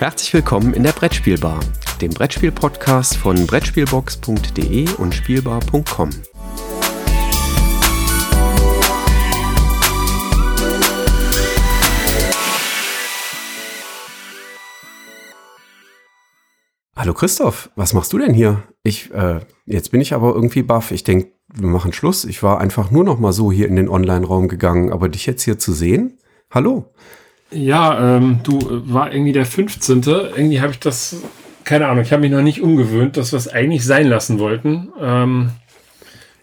Herzlich willkommen in der Brettspielbar, dem Brettspiel-Podcast von Brettspielbox.de und Spielbar.com. Hallo Christoph, was machst du denn hier? Ich, äh, jetzt bin ich aber irgendwie baff. Ich denke, wir machen Schluss. Ich war einfach nur noch mal so hier in den Online-Raum gegangen, aber dich jetzt hier zu sehen? Hallo. Ja, ähm, du äh, war irgendwie der 15. Irgendwie habe ich das, keine Ahnung, ich habe mich noch nicht umgewöhnt, dass wir es eigentlich sein lassen wollten. Ähm,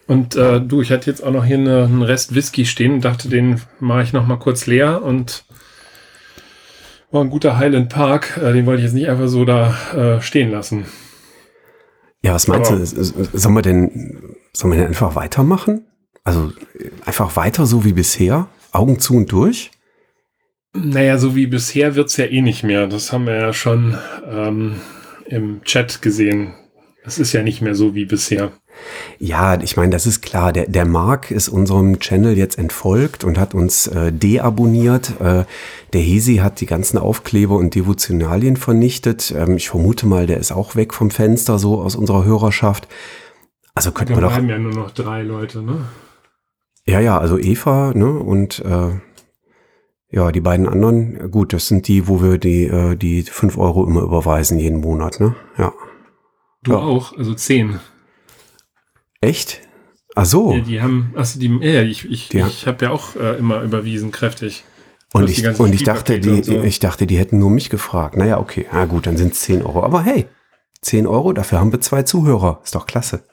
und äh, du, ich hatte jetzt auch noch hier eine, einen Rest Whisky stehen und dachte, den mache ich noch mal kurz leer und war ein guter Highland Park. Äh, den wollte ich jetzt nicht einfach so da äh, stehen lassen. Ja, was meinst Aber, du? Sollen wir denn, sollen wir denn einfach weitermachen? Also einfach weiter so wie bisher? Augen zu und durch? Naja, so wie bisher wird's ja eh nicht mehr. Das haben wir ja schon ähm, im Chat gesehen. Es ist ja nicht mehr so wie bisher. Ja, ich meine, das ist klar. Der, der Mark ist unserem Channel jetzt entfolgt und hat uns äh, deabonniert. Äh, der Hesi hat die ganzen Aufkleber und Devotionalien vernichtet. Ähm, ich vermute mal, der ist auch weg vom Fenster, so aus unserer Hörerschaft. Also könnte man doch. Wir haben ja nur noch drei Leute, ne? Ja, ja, also Eva, ne? Und äh, ja, die beiden anderen, gut, das sind die, wo wir die, äh, die fünf Euro immer überweisen jeden Monat, ne? Ja. Du ja. auch, also zehn. Echt? Ach so. Ja, die haben, also die, ja, ich, ich, ich habe ja auch äh, immer überwiesen, kräftig. Und ich, und ich dachte, die, so. ich dachte, die hätten nur mich gefragt. Naja, okay, na gut, dann sind es 10 Euro. Aber hey, 10 Euro, dafür haben wir zwei Zuhörer. Ist doch klasse.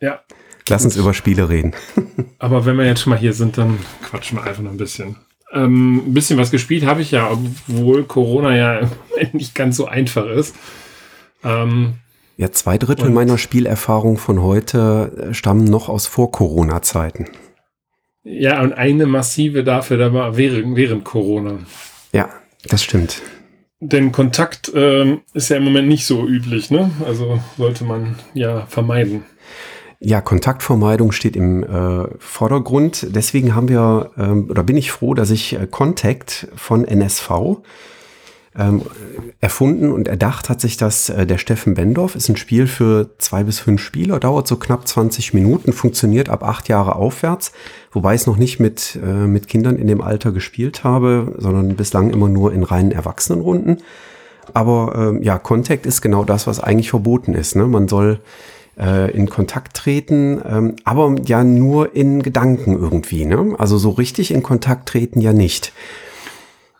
Ja. Lass uns über Spiele reden. Aber wenn wir jetzt schon mal hier sind, dann quatschen wir einfach noch ein bisschen. Ähm, ein bisschen was gespielt habe ich ja, obwohl Corona ja nicht ganz so einfach ist. Ähm, ja, zwei Drittel meiner Spielerfahrung von heute äh, stammen noch aus Vor-Corona-Zeiten. Ja, und eine massive dafür, da war während, während Corona. Ja, das stimmt. Denn Kontakt ähm, ist ja im Moment nicht so üblich, ne? Also sollte man ja vermeiden. Ja, Kontaktvermeidung steht im äh, Vordergrund. Deswegen haben wir, ähm, oder bin ich froh, dass ich äh, Contact von NSV ähm, erfunden und erdacht hat sich das äh, der Steffen Bendorf. Ist ein Spiel für zwei bis fünf Spieler, dauert so knapp 20 Minuten, funktioniert ab acht Jahre aufwärts, wobei ich es noch nicht mit, äh, mit Kindern in dem Alter gespielt habe, sondern bislang immer nur in reinen Erwachsenenrunden. Aber ähm, ja, Contact ist genau das, was eigentlich verboten ist. Ne? Man soll äh, in Kontakt treten, ähm, aber ja nur in Gedanken irgendwie. Ne? Also so richtig in Kontakt treten ja nicht.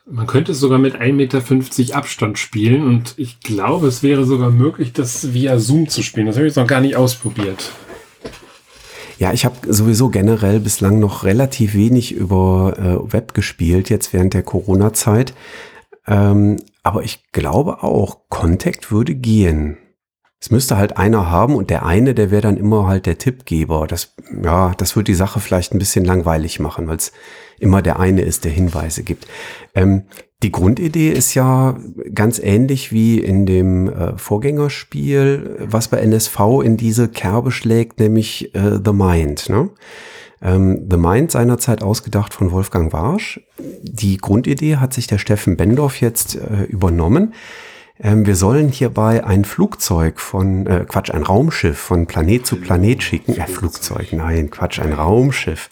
Man könnte es sogar mit 1,50 Meter Abstand spielen und ich glaube, es wäre sogar möglich, das via Zoom zu spielen. Das habe ich jetzt noch gar nicht ausprobiert. Ja, ich habe sowieso generell bislang noch relativ wenig über äh, Web gespielt, jetzt während der Corona-Zeit. Ähm, aber ich glaube auch, Contact würde gehen. Es müsste halt einer haben und der eine, der wäre dann immer halt der Tippgeber. Das, ja, das würde die Sache vielleicht ein bisschen langweilig machen, weil es immer der eine ist, der Hinweise gibt. Ähm, die Grundidee ist ja ganz ähnlich wie in dem äh, Vorgängerspiel, was bei NSV in diese Kerbe schlägt, nämlich äh, The Mind. Ne? Ähm, The Mind seinerzeit ausgedacht von Wolfgang Warsch. Die Grundidee hat sich der Steffen Bendorf jetzt äh, übernommen. Ähm, wir sollen hierbei ein Flugzeug von, äh, Quatsch, ein Raumschiff von Planet zu Planet schicken. Äh, Flugzeug, nein, Quatsch, ein Raumschiff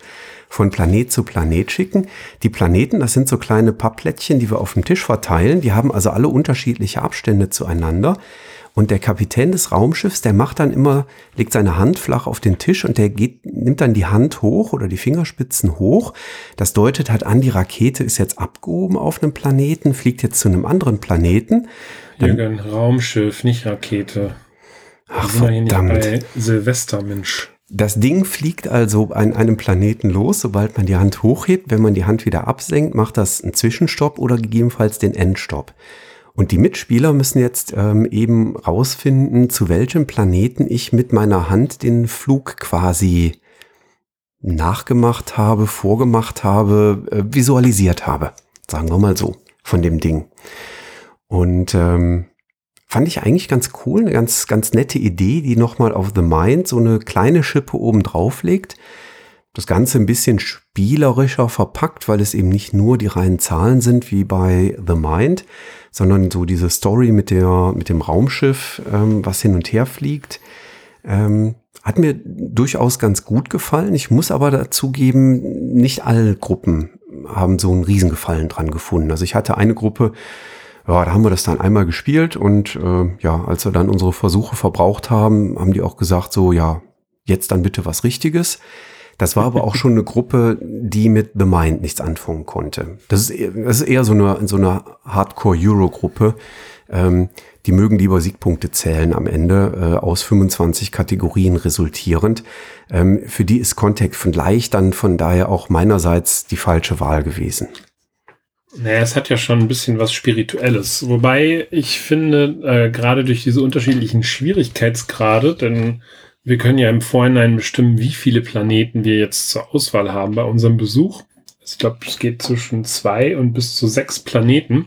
von Planet zu Planet schicken. Die Planeten, das sind so kleine Pappplättchen, die wir auf dem Tisch verteilen. Die haben also alle unterschiedliche Abstände zueinander. Und der Kapitän des Raumschiffs, der macht dann immer, legt seine Hand flach auf den Tisch und der geht, nimmt dann die Hand hoch oder die Fingerspitzen hoch. Das deutet halt an, die Rakete ist jetzt abgehoben auf einem Planeten, fliegt jetzt zu einem anderen Planeten. Dann, Jürgen, Raumschiff, nicht Rakete. Ach, verdammt. Silvester, Mensch. Das Ding fliegt also an einem Planeten los, sobald man die Hand hochhebt. Wenn man die Hand wieder absenkt, macht das einen Zwischenstopp oder gegebenenfalls den Endstopp. Und die Mitspieler müssen jetzt ähm, eben rausfinden, zu welchem Planeten ich mit meiner Hand den Flug quasi nachgemacht habe, vorgemacht habe, äh, visualisiert habe. Sagen wir mal so, von dem Ding. Und ähm, Fand ich eigentlich ganz cool, eine ganz, ganz nette Idee, die nochmal auf The Mind so eine kleine Schippe oben drauf legt. Das Ganze ein bisschen spielerischer verpackt, weil es eben nicht nur die reinen Zahlen sind wie bei The Mind, sondern so diese Story mit der mit dem Raumschiff, ähm, was hin und her fliegt. Ähm, hat mir durchaus ganz gut gefallen. Ich muss aber dazu geben, nicht alle Gruppen haben so einen Riesengefallen dran gefunden. Also ich hatte eine Gruppe, ja, da haben wir das dann einmal gespielt und äh, ja, als wir dann unsere Versuche verbraucht haben, haben die auch gesagt, so ja, jetzt dann bitte was Richtiges. Das war aber auch schon eine Gruppe, die mit The Mind nichts anfangen konnte. Das ist, eher, das ist eher so eine, so eine Hardcore-Euro-Gruppe. Ähm, die mögen lieber Siegpunkte zählen am Ende, äh, aus 25 Kategorien resultierend. Ähm, für die ist Contact vielleicht dann von daher auch meinerseits die falsche Wahl gewesen. Naja, es hat ja schon ein bisschen was Spirituelles. Wobei ich finde, äh, gerade durch diese unterschiedlichen Schwierigkeitsgrade, denn wir können ja im Vorhinein bestimmen, wie viele Planeten wir jetzt zur Auswahl haben bei unserem Besuch. Ich glaube, es geht zwischen zwei und bis zu sechs Planeten.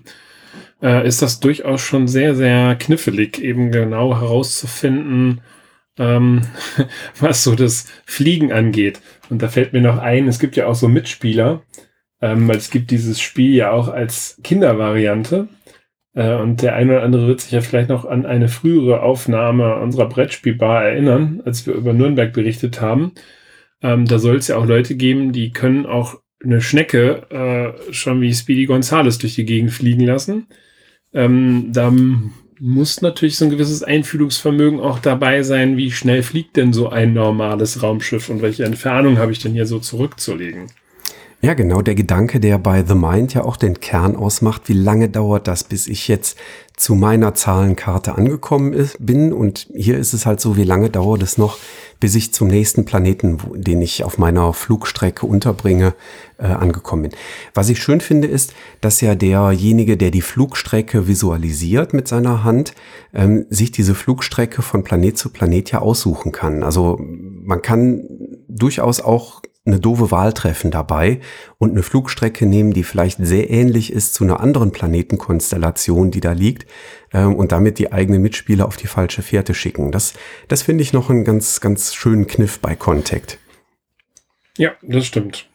Äh, ist das durchaus schon sehr, sehr knifflig, eben genau herauszufinden, ähm, was so das Fliegen angeht. Und da fällt mir noch ein, es gibt ja auch so Mitspieler, ähm, weil es gibt dieses Spiel ja auch als Kindervariante. Äh, und der eine oder andere wird sich ja vielleicht noch an eine frühere Aufnahme unserer Brettspielbar erinnern, als wir über Nürnberg berichtet haben. Ähm, da soll es ja auch Leute geben, die können auch eine Schnecke äh, schon wie Speedy Gonzales durch die Gegend fliegen lassen. Ähm, da muss natürlich so ein gewisses Einfühlungsvermögen auch dabei sein, wie schnell fliegt denn so ein normales Raumschiff und welche Entfernung habe ich denn hier so zurückzulegen. Ja, genau, der Gedanke, der bei The Mind ja auch den Kern ausmacht, wie lange dauert das, bis ich jetzt zu meiner Zahlenkarte angekommen ist, bin. Und hier ist es halt so, wie lange dauert es noch, bis ich zum nächsten Planeten, den ich auf meiner Flugstrecke unterbringe, äh, angekommen bin. Was ich schön finde, ist, dass ja derjenige, der die Flugstrecke visualisiert mit seiner Hand, ähm, sich diese Flugstrecke von Planet zu Planet ja aussuchen kann. Also man kann durchaus auch eine doofe Wahl treffen dabei und eine Flugstrecke nehmen, die vielleicht sehr ähnlich ist zu einer anderen Planetenkonstellation, die da liegt, ähm, und damit die eigenen Mitspieler auf die falsche Fährte schicken. Das, das finde ich noch einen ganz, ganz schönen Kniff bei Contact. Ja, das stimmt.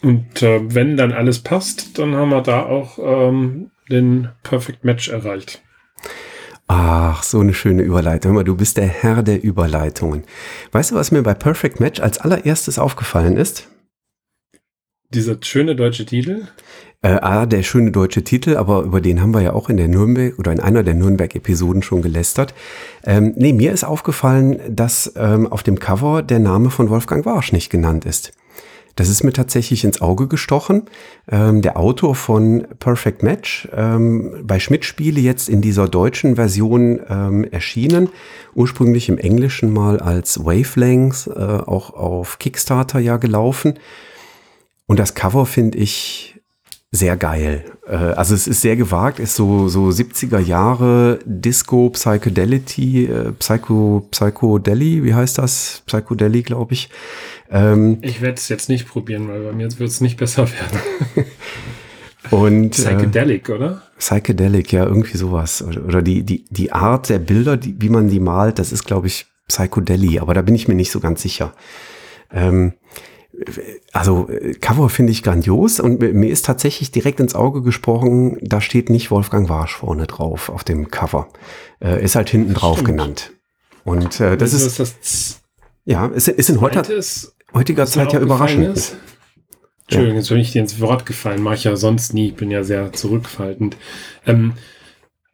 Und äh, wenn dann alles passt, dann haben wir da auch ähm, den Perfect Match erreicht. Ach, so eine schöne Überleitung. Hör mal, du bist der Herr der Überleitungen. Weißt du, was mir bei Perfect Match als allererstes aufgefallen ist? Dieser schöne deutsche Titel? Äh, ah, der schöne deutsche Titel, aber über den haben wir ja auch in der Nürnberg oder in einer der Nürnberg-Episoden schon gelästert. Ähm, nee, mir ist aufgefallen, dass ähm, auf dem Cover der Name von Wolfgang Warsch nicht genannt ist. Das ist mir tatsächlich ins Auge gestochen. Ähm, der Autor von Perfect Match, ähm, bei Schmidt Spiele jetzt in dieser deutschen Version ähm, erschienen, ursprünglich im Englischen mal als Wavelengths, äh, auch auf Kickstarter ja gelaufen. Und das Cover finde ich sehr geil. Äh, also es ist sehr gewagt, ist so, so 70er Jahre Disco, Psychedelity, äh, Psycho, Psychodeli, wie heißt das? Psychodeli, glaube ich. Ähm, ich werde es jetzt nicht probieren, weil bei mir wird es nicht besser werden. Und, Psychedelic, äh, oder? Psychedelic, ja, irgendwie sowas. Oder, oder, die, die, die Art der Bilder, die, wie man die malt, das ist, glaube ich, Psychodeli, aber da bin ich mir nicht so ganz sicher. Ähm, also Cover finde ich grandios und mir ist tatsächlich direkt ins Auge gesprochen, da steht nicht Wolfgang Warsch vorne drauf auf dem Cover. Äh, ist halt hinten drauf Stimmt. genannt. Und äh, das, ist, das ja, ist, ist in heute, heutiger Zeit ja überraschend. Ist? Entschuldigung, jetzt bin ich dir ins Wort gefallen, mache ich ja sonst nie, ich bin ja sehr zurückhaltend. Ähm,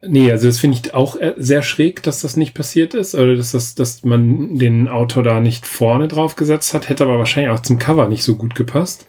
nee, also das finde ich auch äh, sehr schräg, dass das nicht passiert ist, oder dass, das, dass man den Autor da nicht vorne drauf gesetzt hat, hätte aber wahrscheinlich auch zum Cover nicht so gut gepasst.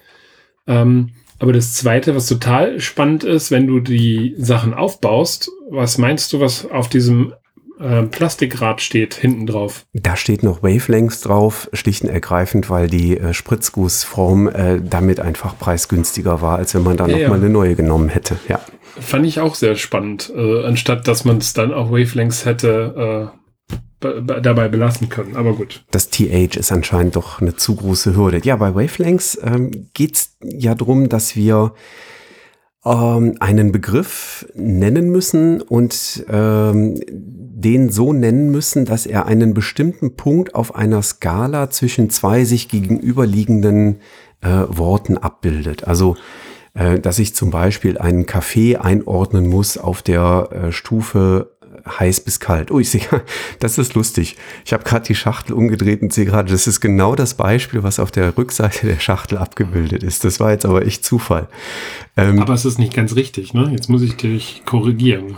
Ähm, aber das Zweite, was total spannend ist, wenn du die Sachen aufbaust, was meinst du, was auf diesem äh, Plastikrad steht hinten drauf. Da steht noch Wavelengths drauf, schlicht und ergreifend, weil die äh, Spritzgussform äh, damit einfach preisgünstiger war, als wenn man da ja, noch mal eine neue genommen hätte. Ja. Fand ich auch sehr spannend, äh, anstatt dass man es dann auch Wavelengths hätte äh, dabei belassen können. Aber gut. Das TH ist anscheinend doch eine zu große Hürde. Ja, bei Wavelengths ähm, geht es ja darum, dass wir ähm, einen Begriff nennen müssen und ähm, den so nennen müssen, dass er einen bestimmten Punkt auf einer Skala zwischen zwei sich gegenüberliegenden äh, Worten abbildet. Also dass ich zum Beispiel einen Kaffee einordnen muss auf der äh, Stufe heiß bis kalt. Oh, ich sehe, das ist lustig. Ich habe gerade die Schachtel umgedreht und sehe gerade, das ist genau das Beispiel, was auf der Rückseite der Schachtel abgebildet ist. Das war jetzt aber echt Zufall. Ähm, aber es ist nicht ganz richtig, ne? Jetzt muss ich dich korrigieren.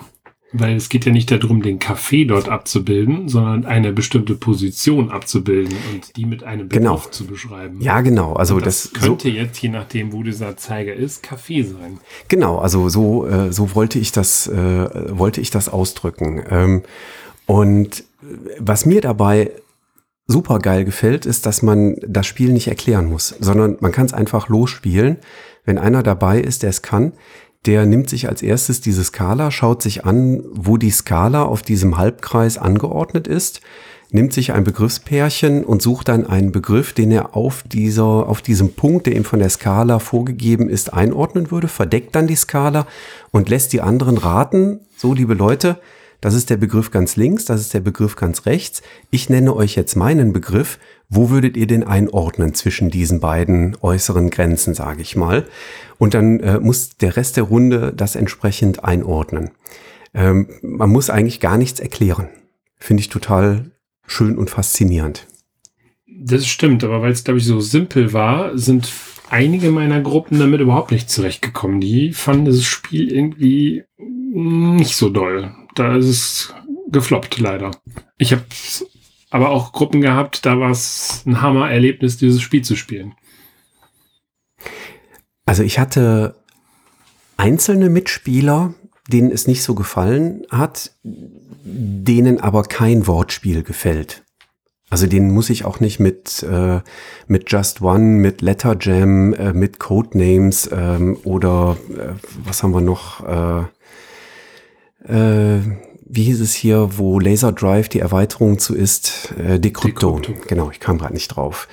Weil es geht ja nicht darum, den Kaffee dort abzubilden, sondern eine bestimmte Position abzubilden und die mit einem. Begriff genau. zu beschreiben. Ja, genau. Also das, das könnte so, jetzt, je nachdem, wo dieser Zeiger ist, Kaffee sein. Genau. Also so, äh, so wollte ich das, äh, wollte ich das ausdrücken. Ähm, und was mir dabei super geil gefällt, ist, dass man das Spiel nicht erklären muss, sondern man kann es einfach losspielen. Wenn einer dabei ist, der es kann, der nimmt sich als erstes diese Skala, schaut sich an, wo die Skala auf diesem Halbkreis angeordnet ist, nimmt sich ein Begriffspärchen und sucht dann einen Begriff, den er auf dieser, auf diesem Punkt, der ihm von der Skala vorgegeben ist, einordnen würde, verdeckt dann die Skala und lässt die anderen raten, so liebe Leute, das ist der Begriff ganz links, das ist der Begriff ganz rechts. Ich nenne euch jetzt meinen Begriff. Wo würdet ihr den einordnen zwischen diesen beiden äußeren Grenzen, sage ich mal? Und dann äh, muss der Rest der Runde das entsprechend einordnen. Ähm, man muss eigentlich gar nichts erklären. Finde ich total schön und faszinierend. Das stimmt, aber weil es, glaube ich, so simpel war, sind einige meiner Gruppen damit überhaupt nicht zurechtgekommen. Die fanden das Spiel irgendwie nicht so doll da ist es gefloppt, leider. Ich habe aber auch Gruppen gehabt, da war es ein Hammer-Erlebnis, dieses Spiel zu spielen. Also ich hatte einzelne Mitspieler, denen es nicht so gefallen hat, denen aber kein Wortspiel gefällt. Also denen muss ich auch nicht mit, äh, mit Just One, mit Letter Jam, äh, mit Codenames ähm, oder äh, was haben wir noch? Äh, äh, wie hieß es hier, wo Laser Drive die Erweiterung zu ist? Äh, Decrypto. Decrypto. Genau, ich kam gerade nicht drauf.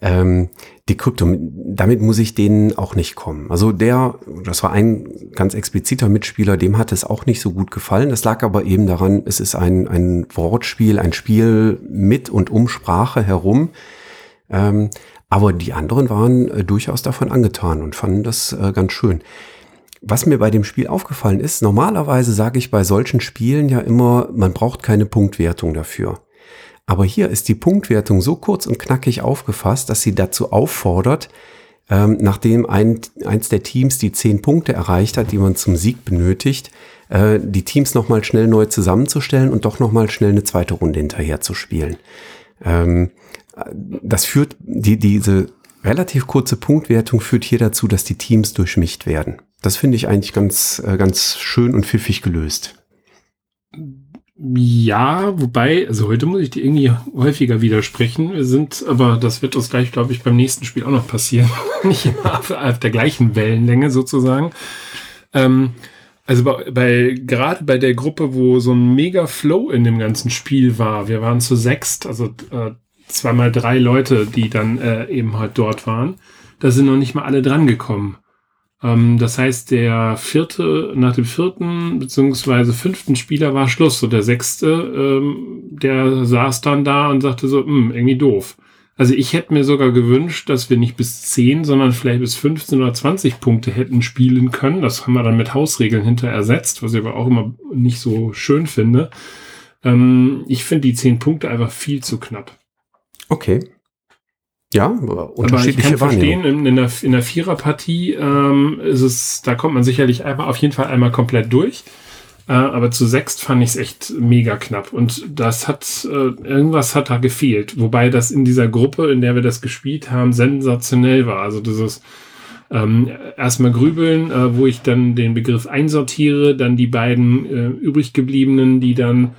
Ähm, Decrypto, damit muss ich denen auch nicht kommen. Also der, das war ein ganz expliziter Mitspieler, dem hat es auch nicht so gut gefallen. Das lag aber eben daran, es ist ein, ein Wortspiel, ein Spiel mit und um Sprache herum. Ähm, aber die anderen waren äh, durchaus davon angetan und fanden das äh, ganz schön. Was mir bei dem Spiel aufgefallen ist, normalerweise sage ich bei solchen Spielen ja immer, man braucht keine Punktwertung dafür. Aber hier ist die Punktwertung so kurz und knackig aufgefasst, dass sie dazu auffordert, ähm, nachdem ein, eins der Teams die zehn Punkte erreicht hat, die man zum Sieg benötigt, äh, die Teams nochmal schnell neu zusammenzustellen und doch nochmal schnell eine zweite Runde hinterher zu spielen. Ähm, das führt, die, diese relativ kurze Punktwertung führt hier dazu, dass die Teams durchmischt werden. Das finde ich eigentlich ganz, äh, ganz schön und pfiffig gelöst. Ja, wobei, also heute muss ich dir irgendwie häufiger widersprechen. Wir sind, aber das wird uns gleich, glaube ich, beim nächsten Spiel auch noch passieren. Nicht immer auf, auf der gleichen Wellenlänge sozusagen. Ähm, also bei, bei gerade bei der Gruppe, wo so ein mega Flow in dem ganzen Spiel war, wir waren zu sechst, also äh, zweimal drei Leute, die dann äh, eben halt dort waren, da sind noch nicht mal alle dran gekommen. Ähm, das heißt, der vierte, nach dem vierten beziehungsweise fünften Spieler war Schluss. So der sechste, ähm, der saß dann da und sagte so, hm, irgendwie doof. Also ich hätte mir sogar gewünscht, dass wir nicht bis zehn, sondern vielleicht bis 15 oder 20 Punkte hätten spielen können. Das haben wir dann mit Hausregeln hinter ersetzt, was ich aber auch immer nicht so schön finde. Ähm, ich finde die zehn Punkte einfach viel zu knapp. Okay. Ja, unterschiedliche aber ich kann verstehen, in, in, der, in der Viererpartie ähm, ist es, da kommt man sicherlich einmal, auf jeden Fall einmal komplett durch. Äh, aber zu sechst fand ich es echt mega knapp. Und das hat, äh, irgendwas hat da gefehlt. Wobei das in dieser Gruppe, in der wir das gespielt haben, sensationell war. Also dieses ähm, erstmal grübeln, äh, wo ich dann den Begriff einsortiere, dann die beiden äh, übrig gebliebenen, die dann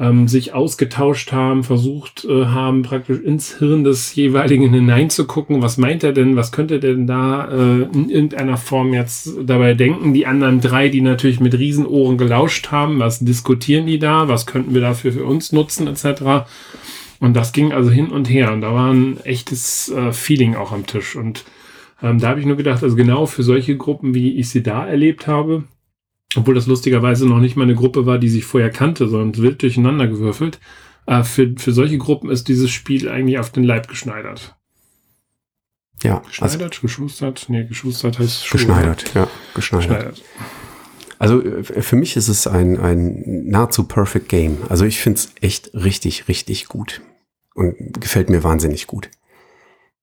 ähm, sich ausgetauscht haben, versucht äh, haben, praktisch ins Hirn des jeweiligen hineinzugucken. Was meint er denn? Was könnte denn da äh, in irgendeiner Form jetzt dabei denken? Die anderen drei, die natürlich mit Riesenohren gelauscht haben, was diskutieren die da? Was könnten wir dafür für uns nutzen, etc. Und das ging also hin und her. Und da war ein echtes äh, Feeling auch am Tisch. Und Ähm, da habe ich nur gedacht, also genau für solche Gruppen, wie ich sie da erlebt habe, obwohl das lustigerweise noch nicht mal eine Gruppe war, die sich vorher kannte, sondern wild durcheinander gewürfelt, äh, für, für solche Gruppen ist dieses Spiel eigentlich auf den Leib geschneidert. Ja. Geschneidert, also, geschustert? Nee, geschustert heißt Schuhe. Geschneidert, ja, geschneidert. geschneidert. Also äh, für mich ist es ein, ein nahezu perfect Game. Also ich finde es echt richtig, richtig gut. Und gefällt mir wahnsinnig gut.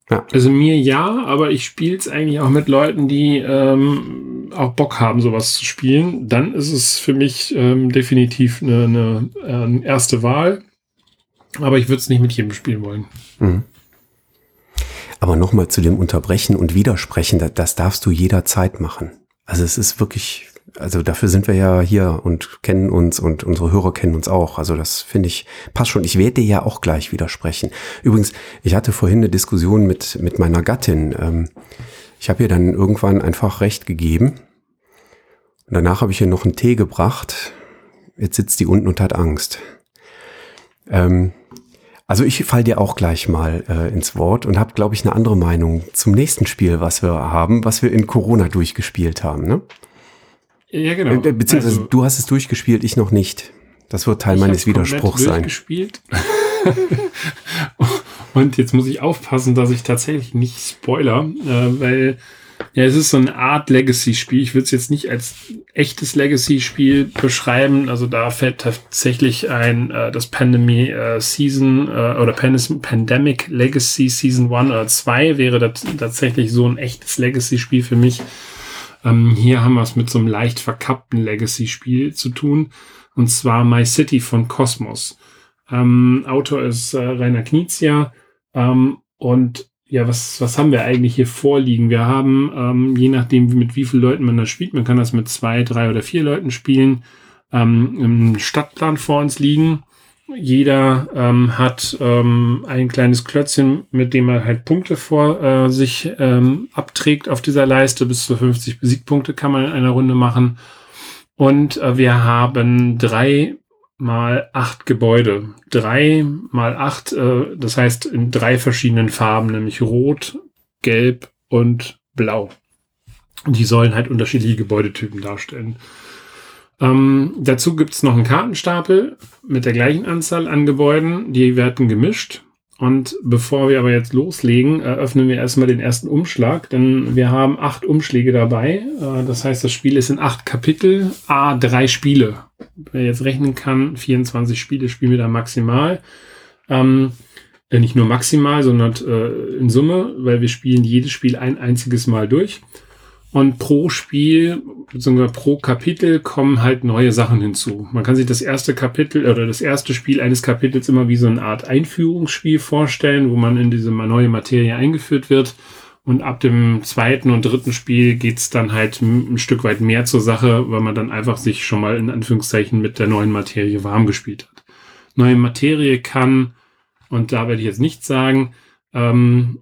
Ja. Also mir ja, aber ich spiele es eigentlich auch mit Leuten, die ähm, auch Bock haben, sowas zu spielen. Dann ist es für mich ähm, definitiv eine, eine äh, erste Wahl. Aber ich würde es nicht mit jedem spielen wollen. Mhm. Aber nochmal zu dem Unterbrechen und Widersprechen, das, das darfst du jederzeit machen. Also es ist wirklich also dafür sind wir ja hier und kennen uns und unsere Hörer kennen uns auch. Also das finde ich passt schon. Ich werde dir ja auch gleich widersprechen. Übrigens, ich hatte vorhin eine Diskussion mit, mit meiner Gattin. Ähm, ich habe ihr dann irgendwann einfach recht gegeben. Und danach habe ich ihr noch einen Tee gebracht. Jetzt sitzt die unten und hat Angst. Ähm, also ich fall dir auch gleich mal äh, ins Wort und habe, glaube ich, eine andere Meinung zum nächsten Spiel, was wir haben, was wir in Corona durchgespielt haben. Ne? Ja, genau. Äh, beziehungsweise also, du hast es durchgespielt, ich noch nicht. Das wird Teil meines Widerspruchs sein. Durchgespielt. Und jetzt muss ich aufpassen, dass ich tatsächlich nicht spoiler, äh, weil ja, es ist so eine Art Legacy-Spiel. Ich würde es jetzt nicht als echtes Legacy-Spiel beschreiben. Also da fällt tatsächlich ein äh, das Pandemie äh, Season äh, oder Pandemic Legacy Season 1 oder 2 wäre das tatsächlich so ein echtes Legacy-Spiel für mich. Ähm, hier haben wir es mit so einem leicht verkappten Legacy-Spiel zu tun. Und zwar My City von Cosmos. Ähm, Autor ist äh, Rainer Knizia. Ähm, und ja, was, was haben wir eigentlich hier vorliegen? Wir haben, ähm, je nachdem, mit wie vielen Leuten man das spielt, man kann das mit zwei, drei oder vier Leuten spielen, ähm, im Stadtplan vor uns liegen. Jeder ähm, hat ähm, ein kleines Klötzchen, mit dem er halt Punkte vor äh, sich ähm, abträgt auf dieser Leiste. Bis zu 50 Siegpunkte kann man in einer Runde machen. Und äh, wir haben drei mal acht Gebäude. Drei mal acht, äh, das heißt in drei verschiedenen Farben, nämlich Rot, Gelb und Blau. Und die sollen halt unterschiedliche Gebäudetypen darstellen. Ähm, dazu gibt's noch einen Kartenstapel mit der gleichen Anzahl an Gebäuden. Die werden gemischt. Und bevor wir aber jetzt loslegen, eröffnen wir erstmal den ersten Umschlag, denn wir haben acht Umschläge dabei. Äh, das heißt, das Spiel ist in acht Kapitel, a drei Spiele. Wer jetzt rechnen kann, 24 Spiele spielen wir da maximal. Ähm, äh, nicht nur maximal, sondern äh, in Summe, weil wir spielen jedes Spiel ein einziges Mal durch. Und pro Spiel, beziehungsweise pro Kapitel kommen halt neue Sachen hinzu. Man kann sich das erste Kapitel oder das erste Spiel eines Kapitels immer wie so eine Art Einführungsspiel vorstellen, wo man in diese neue Materie eingeführt wird. Und ab dem zweiten und dritten Spiel geht's dann halt ein Stück weit mehr zur Sache, weil man dann einfach sich schon mal in Anführungszeichen mit der neuen Materie warm gespielt hat. Neue Materie kann, und da werde ich jetzt nichts sagen, ähm,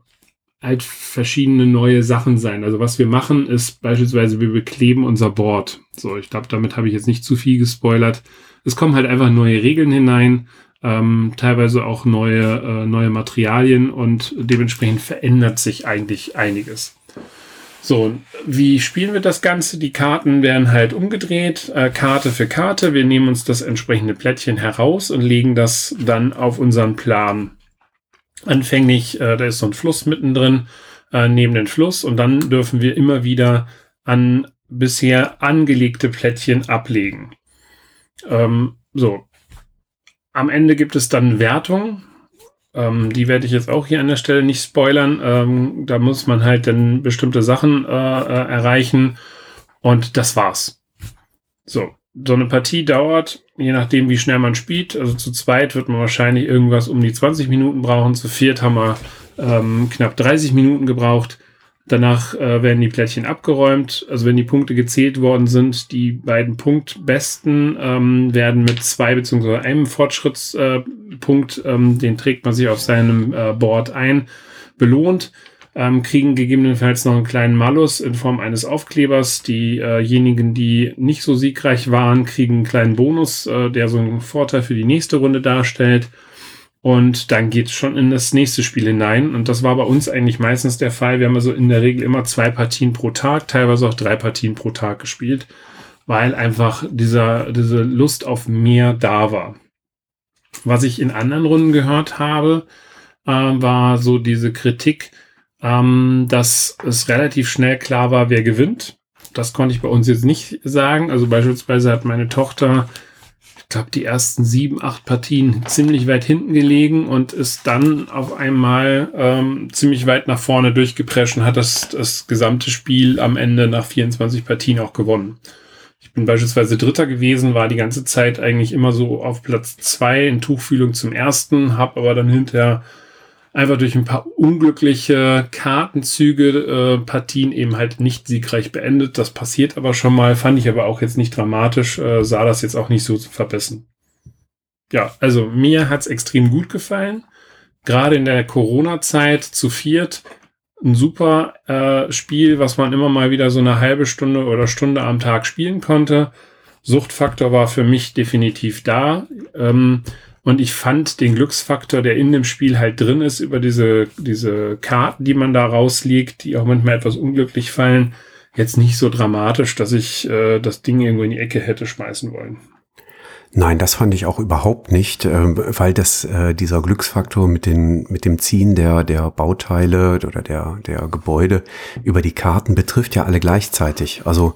halt verschiedene neue Sachen sein. Also was wir machen, ist beispielsweise, wir bekleben unser Board. So, ich glaube, damit habe ich jetzt nicht zu viel gespoilert. Es kommen halt einfach neue Regeln hinein, ähm, teilweise auch neue, äh, neue Materialien und dementsprechend verändert sich eigentlich einiges. So, wie spielen wir das Ganze? Die Karten werden halt umgedreht, äh, Karte für Karte. Wir nehmen uns das entsprechende Plättchen heraus und legen das dann auf unseren Plan anfänglich, äh, da ist so ein Fluss mittendrin, äh, neben den Fluss und dann dürfen wir immer wieder an bisher angelegte Plättchen ablegen. Ähm, so. Am Ende gibt es dann Wertung. Ähm, die werde ich jetzt auch hier an der Stelle nicht spoilern. Ähm, da muss man halt dann bestimmte Sachen äh, äh, erreichen. Und das war's. So so eine Partie dauert, je nachdem, wie schnell man spielt. Also zu zweit wird man wahrscheinlich irgendwas um die 20 Minuten brauchen. Zu viert haben wir ähm, knapp 30 Minuten gebraucht. Danach äh, werden die Plättchen abgeräumt. Also wenn die Punkte gezählt worden sind, die beiden Punktbesten ähm, werden mit zwei beziehungsweise einem Fortschrittspunkt, äh, ähm, den trägt man sich auf seinem äh, Board ein, belohnt ähm, kriegen gegebenenfalls noch einen kleinen Malus in Form eines Aufklebers. Diejenigen, die nicht so siegreich waren, kriegen einen kleinen Bonus, äh, der so einen Vorteil für die nächste Runde darstellt. Und dann geht es schon in das nächste Spiel hinein. Und das war bei uns eigentlich meistens der Fall. Wir haben also in der Regel immer zwei Partien pro Tag, teilweise auch drei Partien pro Tag gespielt, weil einfach dieser, diese Lust auf mehr da war. Was ich in anderen Runden gehört habe, äh, war so diese Kritik, ähm, dass es relativ schnell klar war, wer gewinnt. Das konnte ich bei uns jetzt nicht sagen. Also beispielsweise hat meine Tochter ich glaube, die ersten sieben, acht Partien ziemlich weit hinten gelegen und ist dann auf einmal ähm, ziemlich weit nach vorne durchgeprescht und hat das, das gesamte Spiel am Ende nach 24 Partien auch gewonnen. Ich bin beispielsweise Dritter gewesen, war die ganze Zeit eigentlich immer so auf Platz zwei in Tuchfühlung zum ersten, habe aber dann hinterher einfach durch ein paar unglückliche Kartenzüge äh, Partien eben halt nicht siegreich beendet. Das passiert aber schon mal, fand ich aber auch jetzt nicht dramatisch, äh, sah das jetzt auch nicht so verbessern. Ja, also mir hat's extrem gut gefallen. Gerade in der Corona-Zeit zu viert ein super äh, Spiel, was man immer mal wieder so eine halbe Stunde oder Stunde am Tag spielen konnte. Suchtfaktor war für mich definitiv da. Ähm, und ich fand den Glücksfaktor, der in dem Spiel halt drin ist, über diese, diese Karten, die man da rauslegt, die auch manchmal etwas unglücklich fallen, jetzt nicht so dramatisch, dass ich äh, das Ding irgendwo in die Ecke hätte schmeißen wollen. Nein, das fand ich auch überhaupt nicht, äh, weil das äh, dieser Glücksfaktor mit den mit dem Ziehen der der Bauteile oder der der Gebäude über die Karten betrifft ja alle gleichzeitig. Also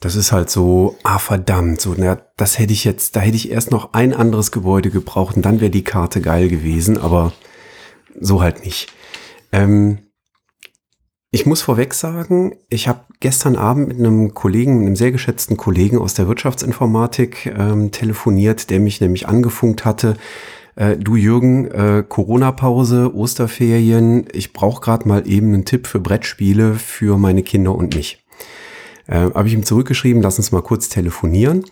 das ist halt so, ah verdammt, so, na, das hätte ich jetzt, da hätte ich erst noch ein anderes Gebäude gebraucht und dann wäre die Karte geil gewesen, aber so halt nicht. Ähm, ich muss vorweg sagen, ich habe gestern Abend mit einem Kollegen, einem sehr geschätzten Kollegen aus der Wirtschaftsinformatik ähm, telefoniert, der mich nämlich angefunkt hatte. Äh, du Jürgen, äh, Corona-Pause, Osterferien, ich brauche gerade mal eben einen Tipp für Brettspiele für meine Kinder und mich. Äh, habe ich ihm zurückgeschrieben, lass uns mal kurz telefonieren.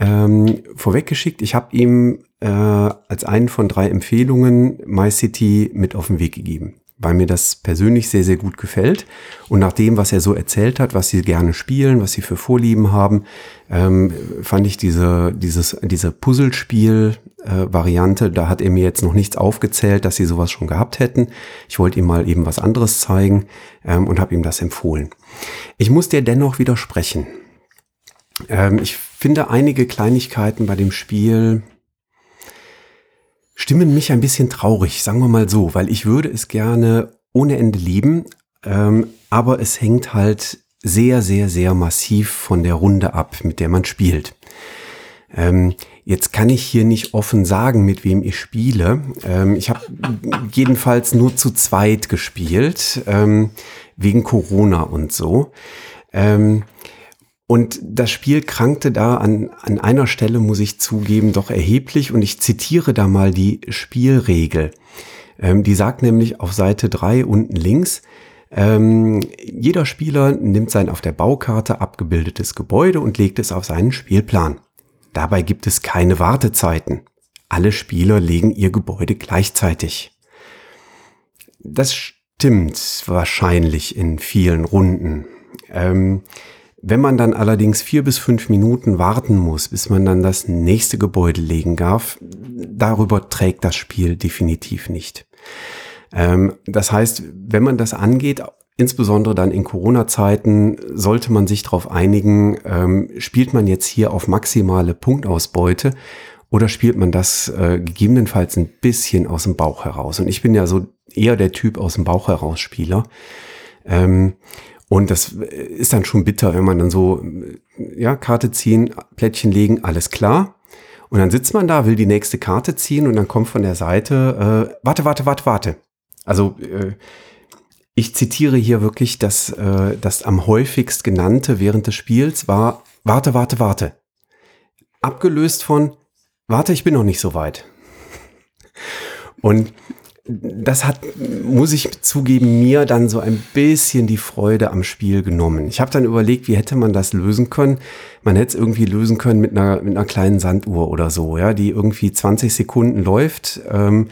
Ähm, vorweggeschickt, ich habe ihm äh, als einen von drei Empfehlungen MyCity mit auf den Weg gegeben, weil mir das persönlich sehr, sehr gut gefällt. Und nach dem, was er so erzählt hat, was sie gerne spielen, was sie für Vorlieben haben, ähm, fand ich diese, dieses, diese Puzzlespiel-Variante, äh, da hat er mir jetzt noch nichts aufgezählt, dass sie sowas schon gehabt hätten. Ich wollte ihm mal eben was anderes zeigen ähm, und habe ihm das empfohlen. Ich muss dir dennoch widersprechen. Ähm, ich finde einige Kleinigkeiten bei dem Spiel stimmen mich ein bisschen traurig, sagen wir mal so, weil ich würde es gerne ohne Ende lieben, ähm, aber es hängt halt sehr, sehr, sehr massiv von der Runde ab, mit der man spielt. Ähm, jetzt kann ich hier nicht offen sagen, mit wem ich spiele. Ähm, ich habe jedenfalls nur zu zweit gespielt. Ähm, wegen Corona und so. Ähm, und das Spiel krankte da an, an einer Stelle, muss ich zugeben, doch erheblich. Und ich zitiere da mal die Spielregel. Ähm, die sagt nämlich auf Seite drei unten links, ähm, jeder Spieler nimmt sein auf der Baukarte abgebildetes Gebäude und legt es auf seinen Spielplan. Dabei gibt es keine Wartezeiten. Alle Spieler legen ihr Gebäude gleichzeitig. Das stimmt wahrscheinlich in vielen Runden. Ähm, wenn man dann allerdings vier bis fünf Minuten warten muss, bis man dann das nächste Gebäude legen darf, darüber trägt das Spiel definitiv nicht. Ähm, das heißt, wenn man das angeht, insbesondere dann in Corona-Zeiten, sollte man sich darauf einigen, ähm, spielt man jetzt hier auf maximale Punktausbeute oder spielt man das äh, gegebenenfalls ein bisschen aus dem Bauch heraus? Und ich bin ja so eher der Typ aus dem Bauch heraus Spieler. Und das ist dann schon bitter, wenn man dann so, ja, Karte ziehen, Plättchen legen, alles klar. Und dann sitzt man da, will die nächste Karte ziehen und dann kommt von der Seite, äh, warte, warte, warte, warte. Also äh, ich zitiere hier wirklich das, äh, das am häufigst genannte während des Spiels war, warte, warte, warte. Abgelöst von, warte, ich bin noch nicht so weit. Und das hat, muss ich zugeben, mir dann so ein bisschen die Freude am Spiel genommen. Ich habe dann überlegt, wie hätte man das lösen können. Man hätte es irgendwie lösen können mit einer, mit einer kleinen Sanduhr oder so, ja, die irgendwie 20 Sekunden läuft. Ähm,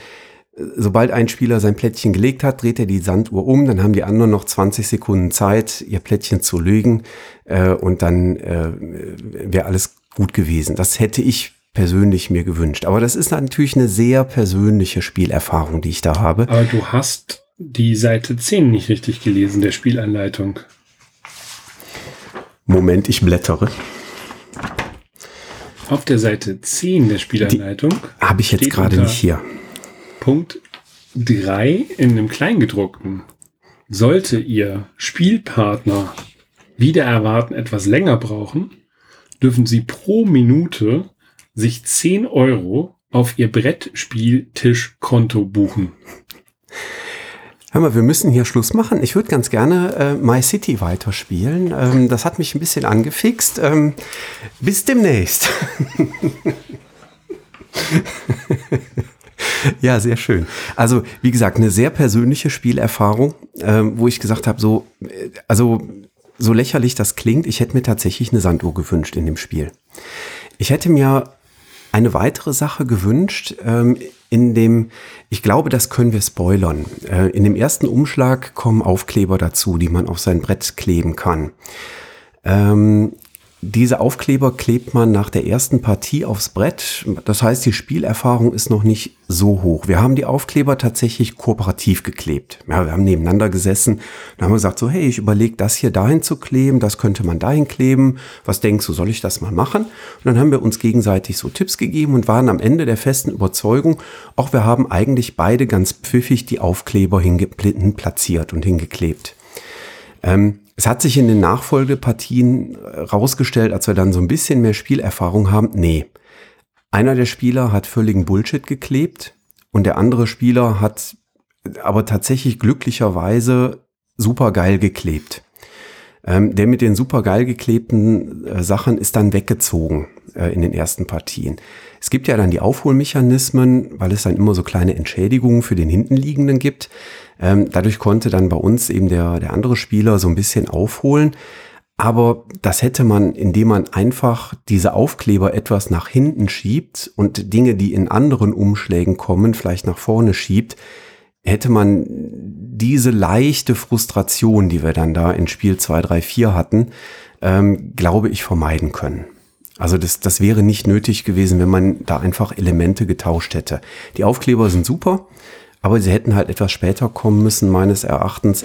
sobald ein Spieler sein Plättchen gelegt hat, dreht er die Sanduhr um, dann haben die anderen noch 20 Sekunden Zeit, ihr Plättchen zu legen äh, und dann äh, wäre alles gut gewesen. Das hätte ich persönlich mir gewünscht. Aber das ist natürlich eine sehr persönliche Spielerfahrung, die ich da habe. Aber du hast die Seite 10 nicht richtig gelesen, der Spielanleitung. Moment, ich blättere. Auf der Seite 10 der Spielanleitung habe ich jetzt gerade nicht hier. Punkt 3 in einem Kleingedruckten. Sollte Ihr Spielpartner wieder erwarten etwas länger brauchen, dürfen Sie pro Minute sich 10 Euro auf Ihr Brettspieltischkonto buchen. Hör mal, wir müssen hier Schluss machen. Ich würde ganz gerne äh, My City weiterspielen. Ähm, das hat mich ein bisschen angefixt. Ähm, bis demnächst. ja, sehr schön. Also, wie gesagt, eine sehr persönliche Spielerfahrung, ähm, wo ich gesagt habe, so, äh, also so lächerlich das klingt, ich hätte mir tatsächlich eine Sanduhr gewünscht in dem Spiel. Ich hätte mir eine weitere Sache gewünscht, ähm, in dem, ich glaube, das können wir spoilern. Äh, in dem ersten Umschlag kommen Aufkleber dazu, die man auf sein Brett kleben kann. Ähm, diese Aufkleber klebt man nach der ersten Partie aufs Brett. Das heißt, die Spielerfahrung ist noch nicht so hoch. Wir haben die Aufkleber tatsächlich kooperativ geklebt. Ja, wir haben nebeneinander gesessen. Dann haben gesagt, so, hey, ich überlege, das hier dahin zu kleben, das könnte man dahin kleben. Was denkst du, soll ich das mal machen? Und dann haben wir uns gegenseitig so Tipps gegeben und waren am Ende der festen Überzeugung, auch wir haben eigentlich beide ganz pfiffig die Aufkleber hin platziert und hingeklebt. Ähm, es hat sich in den Nachfolgepartien äh, rausgestellt, als wir dann so ein bisschen mehr Spielerfahrung haben, nee. Einer der Spieler hat völligen Bullshit geklebt und der andere Spieler hat aber tatsächlich glücklicherweise super geil geklebt. Ähm, der mit den super geil geklebten äh, Sachen ist dann weggezogen äh, in den ersten Partien. Es gibt ja dann die Aufholmechanismen, weil es dann immer so kleine Entschädigungen für den Hintenliegenden gibt. Ähm, dadurch konnte dann bei uns eben der, der andere Spieler so ein bisschen aufholen. Aber das hätte man, indem man einfach diese Aufkleber etwas nach hinten schiebt und Dinge, die in anderen Umschlägen kommen, vielleicht nach vorne schiebt, hätte man diese leichte Frustration, die wir dann da in Spiel 2, 3, 4 hatten, ähm, glaube ich, vermeiden können. Also das, das wäre nicht nötig gewesen, wenn man da einfach Elemente getauscht hätte. Die Aufkleber sind super, aber sie hätten halt etwas später kommen müssen, meines Erachtens,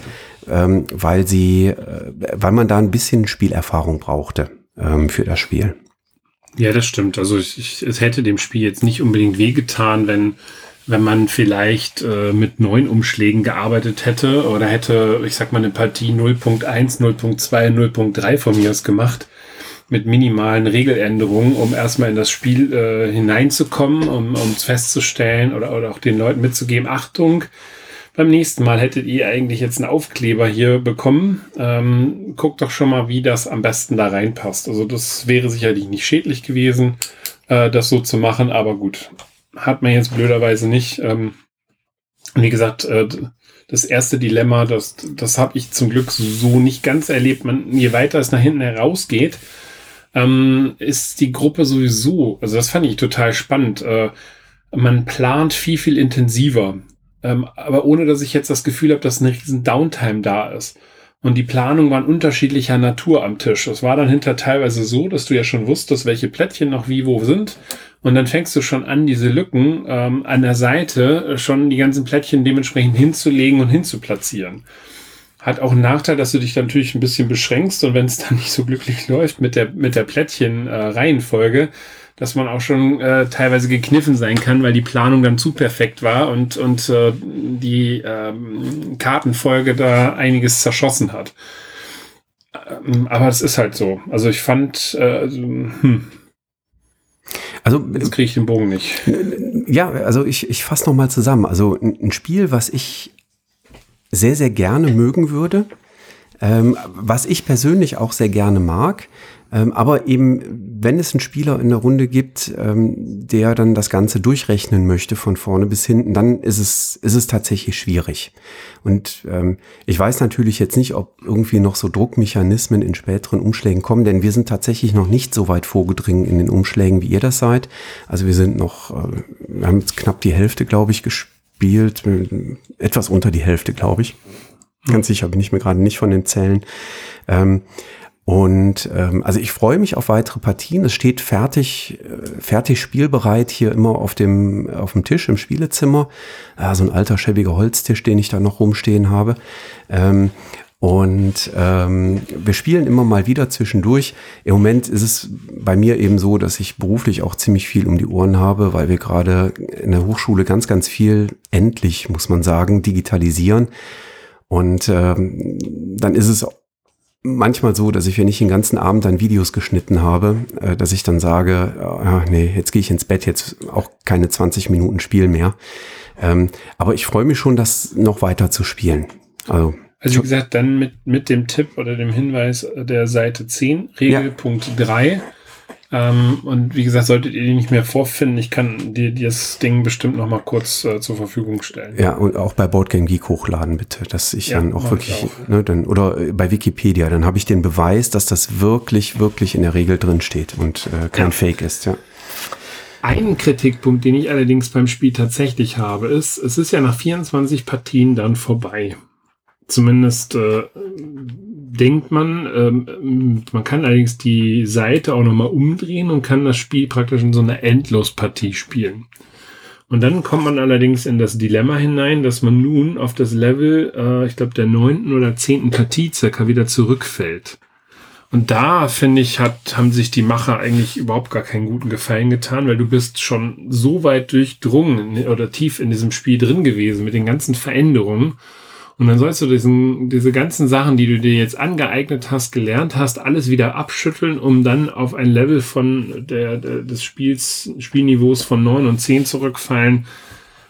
ähm, weil sie, äh, weil man da ein bisschen Spielerfahrung brauchte ähm, für das Spiel. Ja, das stimmt. Also ich, ich, es hätte dem Spiel jetzt nicht unbedingt wehgetan, wenn wenn man vielleicht äh, mit neun Umschlägen gearbeitet hätte oder hätte, ich sag mal, eine Partie 0.1, 0.2, 0.3 von mir aus gemacht mit minimalen Regeländerungen, um erstmal in das Spiel äh, hineinzukommen, um, um festzustellen oder, oder auch den Leuten mitzugeben, Achtung, beim nächsten Mal hättet ihr eigentlich jetzt einen Aufkleber hier bekommen. Ähm, guckt doch schon mal, wie das am besten da reinpasst. Also das wäre sicherlich nicht schädlich gewesen, äh, das so zu machen, aber gut, hat man jetzt blöderweise nicht. Ähm, wie gesagt, äh, das erste Dilemma, das, das habe ich zum Glück so nicht ganz erlebt. Man, je weiter es nach hinten herausgeht, ähm, ist die Gruppe sowieso, also das fand ich total spannend. Äh, man plant viel, viel intensiver. Ähm, aber ohne dass ich jetzt das Gefühl habe, dass eine riesen Downtime da ist. Und die Planungen waren unterschiedlicher Natur am Tisch. Es war dann hinter teilweise so, dass du ja schon wusstest, welche Plättchen noch wie wo sind. Und dann fängst du schon an, diese Lücken ähm, an der Seite schon die ganzen Plättchen dementsprechend hinzulegen und hinzuplatzieren. Hat auch einen Nachteil, dass du dich dann natürlich ein bisschen beschränkst und wenn es dann nicht so glücklich läuft mit der, mit der Plättchen-Reihenfolge, äh, dass man auch schon äh, teilweise gekniffen sein kann, weil die Planung dann zu perfekt war und, und äh, die ähm, Kartenfolge da einiges zerschossen hat. Ähm, aber es ist halt so. Also ich fand, äh, also, hm. Also jetzt kriege ich den Bogen nicht. Ja, also ich, ich fasse noch mal zusammen. Also ein Spiel, was ich sehr, sehr gerne mögen würde, ähm, was ich persönlich auch sehr gerne mag. Ähm, aber eben, wenn es einen Spieler in der Runde gibt, ähm, der dann das Ganze durchrechnen möchte von vorne bis hinten, dann ist es, ist es tatsächlich schwierig. Und ähm, ich weiß natürlich jetzt nicht, ob irgendwie noch so Druckmechanismen in späteren Umschlägen kommen, denn wir sind tatsächlich noch nicht so weit vorgedringen in den Umschlägen, wie ihr das seid. Also wir sind noch, äh, wir haben jetzt knapp die Hälfte, glaube ich, gespielt gespielt, etwas unter die Hälfte, glaube ich. Ganz sicher bin ich mir gerade nicht von den Zellen. Ähm, Und ähm, also ich freue mich auf weitere Partien. Es steht fertig, äh, fertig spielbereit hier immer auf dem, auf dem Tisch im Spielezimmer. Äh, so ein alter schäbiger Holztisch, den ich da noch rumstehen habe. Ähm, und ähm, wir spielen immer mal wieder zwischendurch. Im Moment ist es bei mir eben so, dass ich beruflich auch ziemlich viel um die Ohren habe, weil wir gerade in der Hochschule ganz, ganz viel, endlich muss man sagen, digitalisieren. Und ähm, dann ist es manchmal so, dass ich, wenn ich den ganzen Abend dann Videos geschnitten habe, äh, dass ich dann sage, äh, nee, jetzt gehe ich ins Bett, jetzt auch keine 20 Minuten Spiel mehr. Ähm, aber ich freue mich schon, das noch weiter zu spielen. Also, also wie gesagt, dann mit, mit dem Tipp oder dem Hinweis der Seite 10, Regelpunkt ja. 3 ähm, und wie gesagt, solltet ihr die nicht mehr vorfinden, ich kann dir das Ding bestimmt noch mal kurz äh, zur Verfügung stellen. Ja, und auch bei Boardgame Geek hochladen bitte, dass ich ja, dann auch wirklich, auch. Ne, dann, oder äh, bei Wikipedia, dann habe ich den Beweis, dass das wirklich, wirklich in der Regel drin steht und äh, kein ja. Fake ist, ja. Ein Kritikpunkt, den ich allerdings beim Spiel tatsächlich habe, ist, es ist ja nach 24 Partien dann vorbei. Zumindest äh, denkt man, ähm, man kann allerdings die Seite auch nochmal umdrehen und kann das Spiel praktisch in so einer Endlospartie spielen. Und dann kommt man allerdings in das Dilemma hinein, dass man nun auf das Level, äh, ich glaube, der neunten oder zehnten Partie circa wieder zurückfällt. Und da, finde ich, hat, haben sich die Macher eigentlich überhaupt gar keinen guten Gefallen getan, weil du bist schon so weit durchdrungen oder tief in diesem Spiel drin gewesen mit den ganzen Veränderungen. Und dann sollst du diesen, diese ganzen Sachen, die du dir jetzt angeeignet hast, gelernt hast, alles wieder abschütteln, um dann auf ein Level von der, der des Spiels, Spielniveaus von neun und zehn zurückfallen.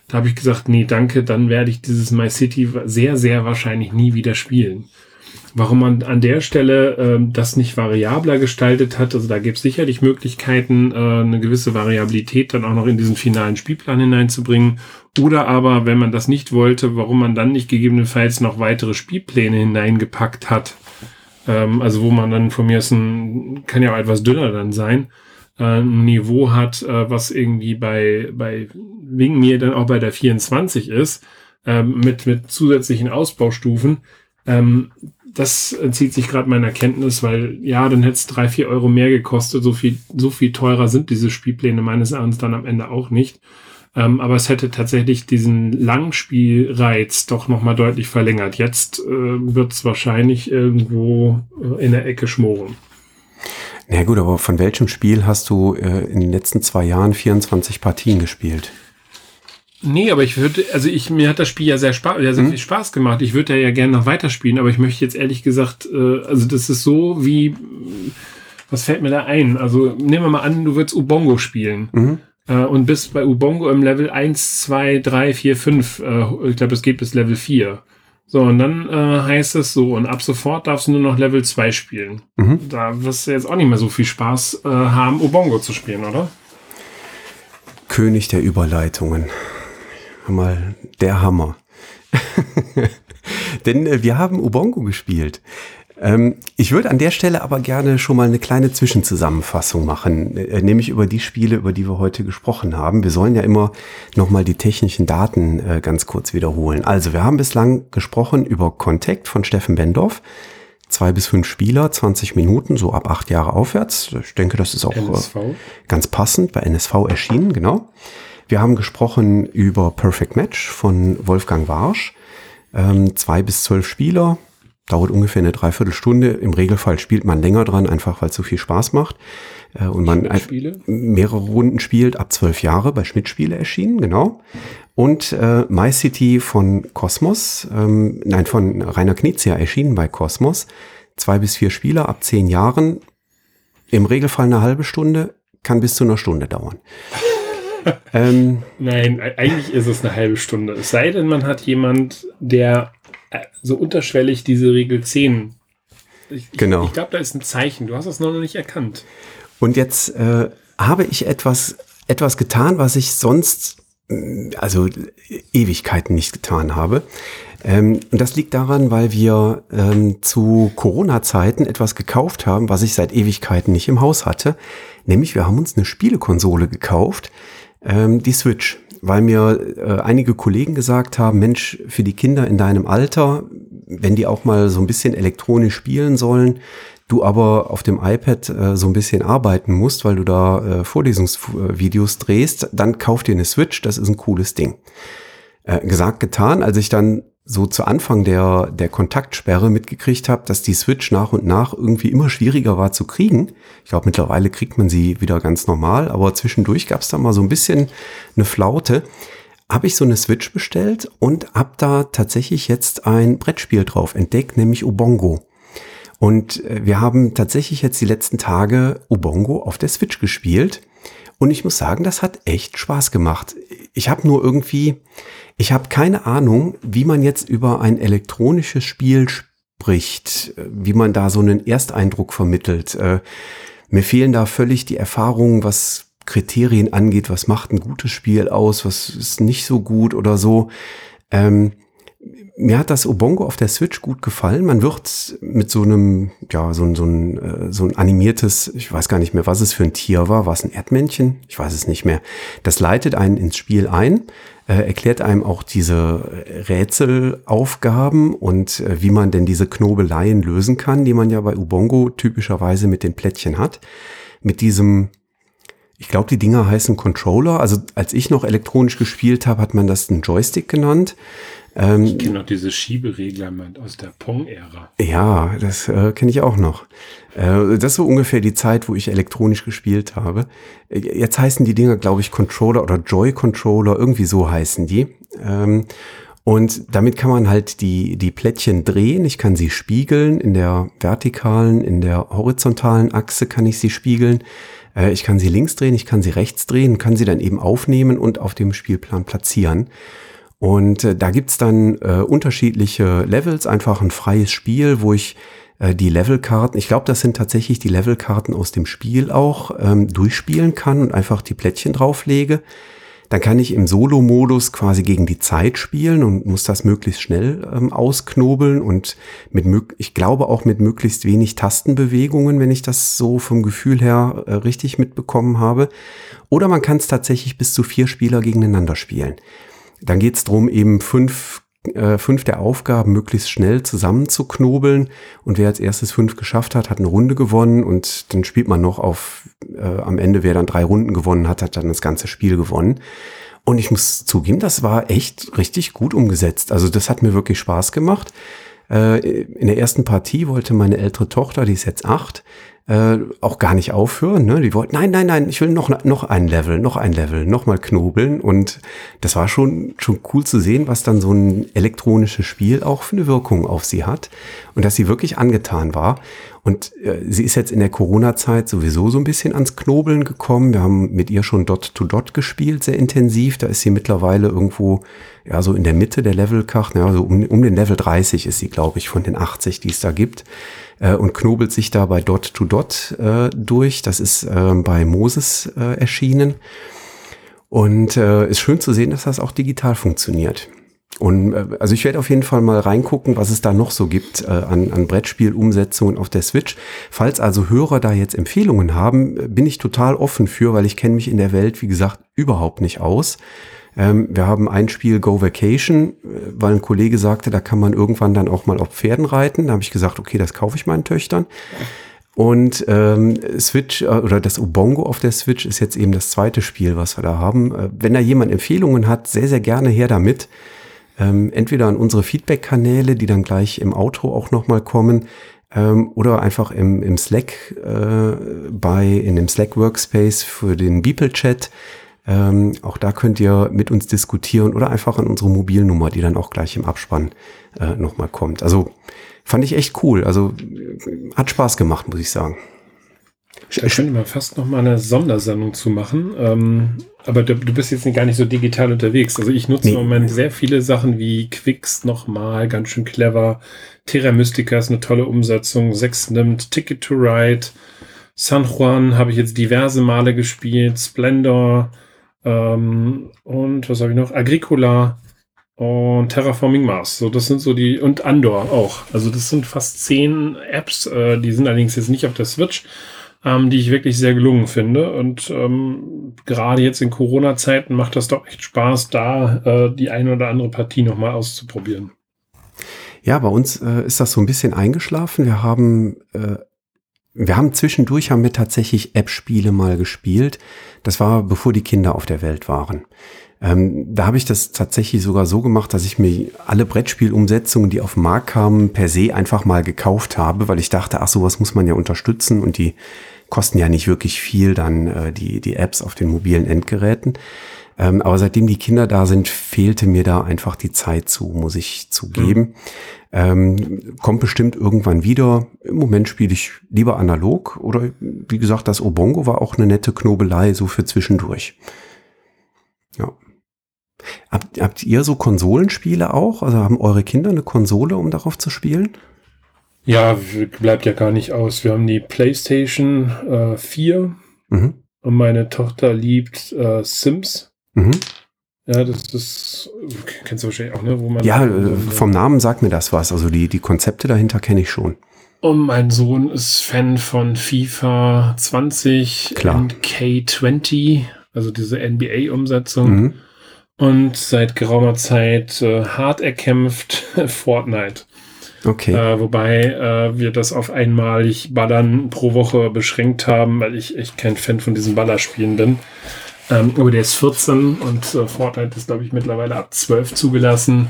Da habe ich gesagt, nee, danke, dann werde ich dieses My City sehr, sehr wahrscheinlich nie wieder spielen. Warum man an der Stelle äh, das nicht variabler gestaltet hat, also da gibt es sicherlich Möglichkeiten, äh, eine gewisse Variabilität dann auch noch in diesen finalen Spielplan hineinzubringen. Oder aber, wenn man das nicht wollte, warum man dann nicht gegebenenfalls noch weitere Spielpläne hineingepackt hat. Ähm, also wo man dann von mir ist ein, kann ja auch etwas dünner dann sein, äh, ein Niveau hat, äh, was irgendwie bei, bei wegen mir dann auch bei der 24 ist, ähm, mit, mit zusätzlichen Ausbaustufen. Ähm, das entzieht sich gerade meiner Kenntnis, weil ja, dann hätte es drei, vier Euro mehr gekostet. So viel, so viel teurer sind diese Spielpläne meines Erachtens dann am Ende auch nicht. Ähm, aber es hätte tatsächlich diesen Langspielreiz doch nochmal deutlich verlängert. Jetzt äh, wird es wahrscheinlich irgendwo äh, in der Ecke schmoren. Na ja, gut, aber von welchem Spiel hast du äh, in den letzten zwei Jahren 24 Partien gespielt? Nee, aber ich würde, also ich, mir hat das Spiel ja sehr, Spaß, ja sehr mhm. viel Spaß gemacht. Ich würde ja gerne noch weiterspielen, aber ich möchte jetzt ehrlich gesagt, äh, also das ist so wie, was fällt mir da ein? Also nehmen wir mal an, du würdest Ubongo spielen. Mhm. Äh, und bist bei Ubongo im Level 1, 2, 3, 4, 5. Äh, ich glaube, es geht bis Level 4. So, und dann äh, heißt es so, und ab sofort darfst du nur noch Level 2 spielen. Mhm. Da wirst du jetzt auch nicht mehr so viel Spaß äh, haben, Ubongo zu spielen, oder? König der Überleitungen mal der Hammer. Denn äh, wir haben Ubongo gespielt. Ähm, ich würde an der Stelle aber gerne schon mal eine kleine Zwischenzusammenfassung machen, äh, nämlich über die Spiele, über die wir heute gesprochen haben. Wir sollen ja immer nochmal die technischen Daten äh, ganz kurz wiederholen. Also wir haben bislang gesprochen über Contact von Steffen Bendorf. Zwei bis fünf Spieler, 20 Minuten, so ab acht Jahre aufwärts. Ich denke, das ist auch NSV. Äh, ganz passend, bei NSV erschienen, genau. Wir haben gesprochen über Perfect Match von Wolfgang Warsch. Ähm, zwei bis zwölf Spieler, dauert ungefähr eine Dreiviertelstunde. Im Regelfall spielt man länger dran, einfach weil es so viel Spaß macht. Äh, und man mehrere Runden spielt, ab zwölf Jahre bei Schmidt-Spiele erschienen, genau. Und äh, My City von Cosmos, ähm, nein, von Rainer Knizia erschienen bei Cosmos. Zwei bis vier Spieler ab zehn Jahren. Im Regelfall eine halbe Stunde, kann bis zu einer Stunde dauern. ähm, Nein, eigentlich ist es eine halbe Stunde. Es sei denn, man hat jemand, der so unterschwellig diese Regel 10. Ich, genau. Ich, ich glaube, da ist ein Zeichen. Du hast es noch nicht erkannt. Und jetzt äh, habe ich etwas, etwas getan, was ich sonst, äh, also Ewigkeiten nicht getan habe. Ähm, und das liegt daran, weil wir ähm, zu Corona-Zeiten etwas gekauft haben, was ich seit Ewigkeiten nicht im Haus hatte. Nämlich wir haben uns eine Spielekonsole gekauft, ähm, die Switch, weil mir äh, einige Kollegen gesagt haben, Mensch, für die Kinder in deinem Alter, wenn die auch mal so ein bisschen elektronisch spielen sollen, du aber auf dem iPad äh, so ein bisschen arbeiten musst, weil du da äh, Vorlesungsvideos drehst, dann kauf dir eine Switch, das ist ein cooles Ding. Äh, gesagt, getan, als ich dann so zu Anfang der, der Kontaktsperre mitgekriegt habe, dass die Switch nach und nach irgendwie immer schwieriger war zu kriegen. Ich glaube, mittlerweile kriegt man sie wieder ganz normal, aber zwischendurch gab es da mal so ein bisschen eine Flaute. Habe ich so eine Switch bestellt und habe da tatsächlich jetzt ein Brettspiel drauf entdeckt, nämlich Ubongo. Und äh, wir haben tatsächlich jetzt die letzten Tage Ubongo auf der Switch gespielt. Und ich muss sagen, das hat echt Spaß gemacht. Ich habe nur irgendwie, ich habe keine Ahnung, wie man jetzt über ein elektronisches Spiel spricht, wie man da so einen Ersteindruck vermittelt. Äh, mir fehlen da völlig die Erfahrungen, was Kriterien angeht, was macht ein gutes Spiel aus, was ist nicht so gut oder so. Ähm, mir hat das Obongo auf der Switch gut gefallen. Man wird mit so einem, ja, so, so, ein, äh, so ein animiertes, ich weiß gar nicht mehr, was es für ein Tier war. War es ein Erdmännchen? Ich weiß es nicht mehr. Das leitet einen ins Spiel ein, äh, erklärt einem auch diese Rätselaufgaben und äh, wie man denn diese Knobeleien lösen kann, die man ja bei Ubongo typischerweise mit den Plättchen hat. Mit diesem ich glaube, die Dinger heißen Controller. Also als ich noch elektronisch gespielt habe, hat man das einen Joystick genannt. Ähm, ich kenne noch diese Schieberegler aus der Pong-Ära. Ja, das äh, kenne ich auch noch. Äh, das ist so ungefähr die Zeit, wo ich elektronisch gespielt habe. Jetzt heißen die Dinger, glaube ich, Controller oder Joy-Controller, irgendwie so heißen die. Ähm, und damit kann man halt die, die Plättchen drehen. Ich kann sie spiegeln. In der vertikalen, in der horizontalen Achse kann ich sie spiegeln. Äh, ich kann sie links drehen, ich kann sie rechts drehen, kann sie dann eben aufnehmen und auf dem Spielplan platzieren. Und äh, da gibt's dann äh, unterschiedliche Levels, einfach ein freies Spiel, wo ich äh, die Levelkarten, ich glaube, das sind tatsächlich die Levelkarten aus dem Spiel auch, ähm, durchspielen kann und einfach die Plättchen drauflege. Dann kann ich im Solo-Modus quasi gegen die Zeit spielen und muss das möglichst schnell ähm, ausknobeln und mit, ich glaube auch mit möglichst wenig Tastenbewegungen, wenn ich das so vom Gefühl her äh, richtig mitbekommen habe. Oder man kann es tatsächlich bis zu vier Spieler gegeneinander spielen. Dann geht es darum, eben fünf, äh, fünf der Aufgaben möglichst schnell zusammenzuknobeln. Und wer als erstes fünf geschafft hat, hat eine Runde gewonnen. Und dann spielt man noch auf, äh, am Ende, wer dann drei Runden gewonnen hat, hat dann das ganze Spiel gewonnen. Und ich muss zugeben, das war echt richtig gut umgesetzt. Also das hat mir wirklich Spaß gemacht. Äh, in der ersten Partie wollte meine ältere Tochter, die ist jetzt acht, äh, auch gar nicht aufhören. Ne? Die wollten, nein, nein, nein, ich will noch, noch ein Level, noch ein Level, noch mal knobeln. Und das war schon, schon cool zu sehen, was dann so ein elektronisches Spiel auch für eine Wirkung auf sie hat. Und dass sie wirklich angetan war. Und äh, sie ist jetzt in der Corona-Zeit sowieso so ein bisschen ans Knobeln gekommen. Wir haben mit ihr schon Dot-to-Dot -Dot gespielt, sehr intensiv. Da ist sie mittlerweile irgendwo, ja, so in der Mitte der Levelkarte, ja, so um, um den Level 30 ist sie, glaube ich, von den 80, die es da gibt äh, und knobelt sich da bei Dot to Dot äh, durch. Das ist äh, bei Moses äh, erschienen. Und äh, ist schön zu sehen, dass das auch digital funktioniert. Und äh, also ich werde auf jeden Fall mal reingucken, was es da noch so gibt äh, an, an Brettspielumsetzungen auf der Switch. Falls also Hörer da jetzt Empfehlungen haben, bin ich total offen für, weil ich kenne mich in der Welt, wie gesagt, überhaupt nicht aus. Ähm, wir haben ein Spiel Go Vacation, äh, weil ein Kollege sagte, da kann man irgendwann dann auch mal auf Pferden reiten. Da habe ich gesagt, okay, das kaufe ich meinen Töchtern. Und ähm, Switch äh, oder das Ubongo auf der Switch ist jetzt eben das zweite Spiel, was wir da haben. Äh, wenn da jemand Empfehlungen hat, sehr, sehr gerne her damit. Ähm, entweder an unsere Feedback-Kanäle, die dann gleich im Auto auch nochmal kommen, ähm, oder einfach im, im Slack äh, bei, in dem Slack Workspace für den Beeple-Chat. Ähm, auch da könnt ihr mit uns diskutieren oder einfach an unsere Mobilnummer, die dann auch gleich im Abspann äh, nochmal kommt. Also fand ich echt cool. Also hat Spaß gemacht, muss ich sagen. Ich könnte mal fast noch mal eine Sondersendung zu machen. Ähm, aber du, du, bist jetzt gar nicht so digital unterwegs. Also ich nutze nee. im Moment sehr viele Sachen wie Quicks nochmal, ganz schön clever. Terra Mystica ist eine tolle Umsetzung. Sechs nimmt Ticket to Ride. San Juan habe ich jetzt diverse Male gespielt. Splendor. Ähm, und was habe ich noch? Agricola und Terraforming Mars. So, das sind so die, und Andor auch. Also das sind fast zehn Apps, äh, die sind allerdings jetzt nicht auf der Switch, ähm, die ich wirklich sehr gelungen finde. Und ähm, gerade jetzt in Corona-Zeiten macht das doch echt Spaß, da äh, die eine oder andere Partie nochmal auszuprobieren. Ja, bei uns äh, ist das so ein bisschen eingeschlafen. Wir haben äh, wir haben zwischendurch haben wir tatsächlich App-Spiele mal gespielt. Das war bevor die Kinder auf der Welt waren. Ähm, da habe ich das tatsächlich sogar so gemacht, dass ich mir alle Brettspielumsetzungen, die auf den Markt kamen, per se einfach mal gekauft habe, weil ich dachte, ach sowas muss man ja unterstützen und die kosten ja nicht wirklich viel dann äh, die die Apps auf den mobilen Endgeräten. Ähm, aber seitdem die Kinder da sind, fehlte mir da einfach die Zeit zu, muss ich zugeben. Mhm. Ähm, kommt bestimmt irgendwann wieder. Im Moment spiele ich lieber analog oder wie gesagt, das Obongo war auch eine nette Knobelei, so für zwischendurch. Ja. Habt, habt ihr so Konsolenspiele auch? Also haben eure Kinder eine Konsole, um darauf zu spielen? Ja, bleibt ja gar nicht aus. Wir haben die PlayStation äh, 4 mhm. und meine Tochter liebt äh, Sims. Mhm. Ja, das ist, kennst du wahrscheinlich auch, ne? Wo man ja, äh, vom Namen sagt mir das was. Also die, die Konzepte dahinter kenne ich schon. Und mein Sohn ist Fan von FIFA 20 Klar. und K20, also diese NBA-Umsetzung. Mhm. Und seit geraumer Zeit äh, hart erkämpft Fortnite. Okay. Äh, wobei äh, wir das auf einmalig Ballern pro Woche beschränkt haben, weil ich echt kein Fan von diesen Ballerspielen bin. Ähm, aber der ist 14 und äh, Fortnite ist, glaube ich, mittlerweile ab 12 zugelassen.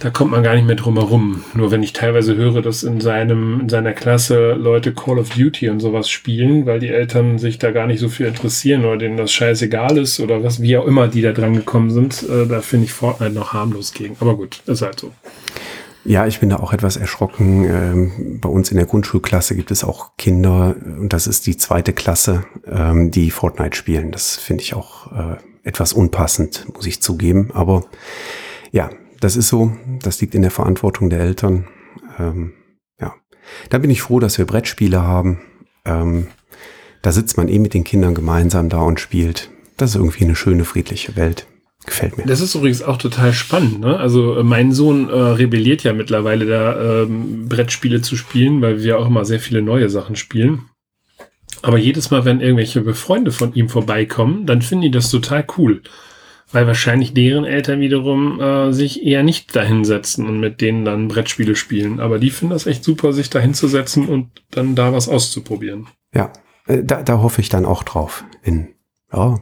Da kommt man gar nicht mehr drum herum. Nur wenn ich teilweise höre, dass in seinem, in seiner Klasse Leute Call of Duty und sowas spielen, weil die Eltern sich da gar nicht so viel interessieren oder denen das scheißegal ist oder was, wie auch immer die da dran gekommen sind, äh, da finde ich Fortnite noch harmlos gegen. Aber gut, ist halt so. Ja, ich bin da auch etwas erschrocken. Ähm, bei uns in der Grundschulklasse gibt es auch Kinder, und das ist die zweite Klasse, ähm, die Fortnite spielen. Das finde ich auch äh, etwas unpassend, muss ich zugeben. Aber ja, das ist so. Das liegt in der Verantwortung der Eltern. Ähm, ja, da bin ich froh, dass wir Brettspiele haben. da sitzt man eh mit den Kindern gemeinsam da und spielt. Das ist irgendwie eine schöne, friedliche Welt. Gefällt mir. Das ist übrigens auch total spannend. Ne? Also äh, mein Sohn äh, rebelliert ja mittlerweile da ähm, Brettspiele zu spielen, weil wir auch immer sehr viele neue Sachen spielen. Aber jedes Mal, wenn irgendwelche Freunde von ihm vorbeikommen, dann finden die das total cool. Weil wahrscheinlich deren Eltern wiederum äh, sich eher nicht dahinsetzen und mit denen dann Brettspiele spielen. Aber die finden das echt super, sich dahinzusetzen und dann da was auszuprobieren. Ja, äh, da, da hoffe ich dann auch drauf. In ja,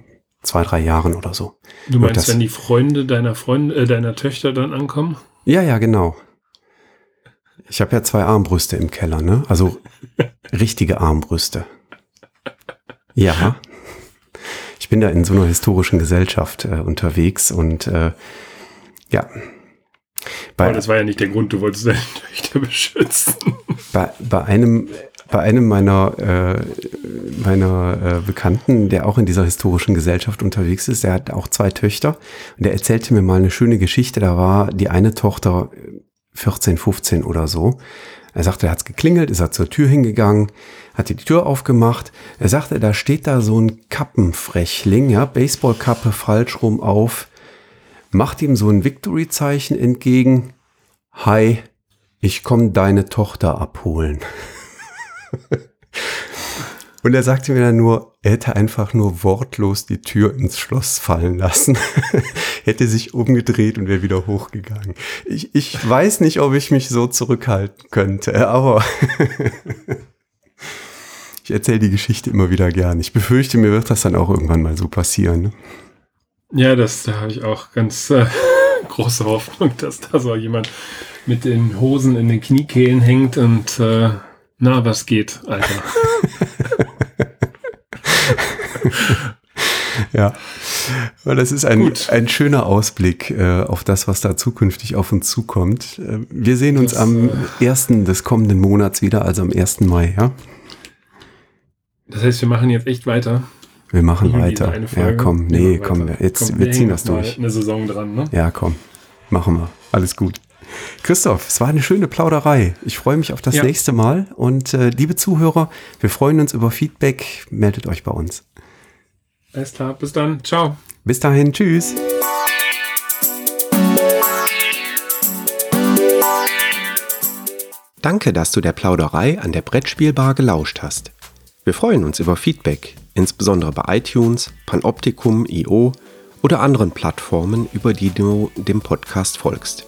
zwei, drei Jahren oder so. Du meinst, das, wenn die Freunde deiner Freunde, äh, deiner Töchter dann ankommen? Ja, ja, genau. Ich habe ja zwei Armbrüste im Keller, ne? Also richtige Armbrüste. Ja. Ich bin da in so einer historischen Gesellschaft äh, unterwegs und äh, ja. Bei, Aber das war ja nicht der Grund, du wolltest deine Töchter beschützen. Bei, bei einem bei einem meiner, äh, meiner äh, Bekannten, der auch in dieser historischen Gesellschaft unterwegs ist, der hat auch zwei Töchter und der erzählte mir mal eine schöne Geschichte. Da war die eine Tochter 14, 15 oder so. Er sagte, er hat's geklingelt, ist er zur Tür hingegangen, hat die Tür aufgemacht. Er sagte, da steht da so ein Kappenfrechling, ja, Baseballkappe falsch rum auf, macht ihm so ein Victory-Zeichen entgegen. Hi, ich komm deine Tochter abholen. Und er sagte mir dann nur, er hätte einfach nur wortlos die Tür ins Schloss fallen lassen, hätte sich umgedreht und wäre wieder hochgegangen. Ich, ich weiß nicht, ob ich mich so zurückhalten könnte, aber ich erzähle die Geschichte immer wieder gern. Ich befürchte, mir wird das dann auch irgendwann mal so passieren. Ne? Ja, das da habe ich auch ganz äh, große Hoffnung, dass da so jemand mit den Hosen in den Kniekehlen hängt und äh, na, was geht, Alter? ja, weil das ist ein, ein schöner Ausblick äh, auf das, was da zukünftig auf uns zukommt. Äh, wir sehen uns das, am äh, ersten des kommenden Monats wieder, also am 1. Mai, ja? Das heißt, wir machen jetzt echt weiter. Wir machen weiter. Ja, komm, nee, komm, jetzt, komm, wir ziehen das durch. Eine Saison dran, ne? Ja, komm, machen wir. Alles gut. Christoph, es war eine schöne Plauderei. Ich freue mich auf das ja. nächste Mal. Und äh, liebe Zuhörer, wir freuen uns über Feedback. Meldet euch bei uns. Alles klar, bis dann. Ciao. Bis dahin, tschüss. Danke, dass du der Plauderei an der Brettspielbar gelauscht hast. Wir freuen uns über Feedback, insbesondere bei iTunes, Panoptikum, IO oder anderen Plattformen, über die du dem Podcast folgst.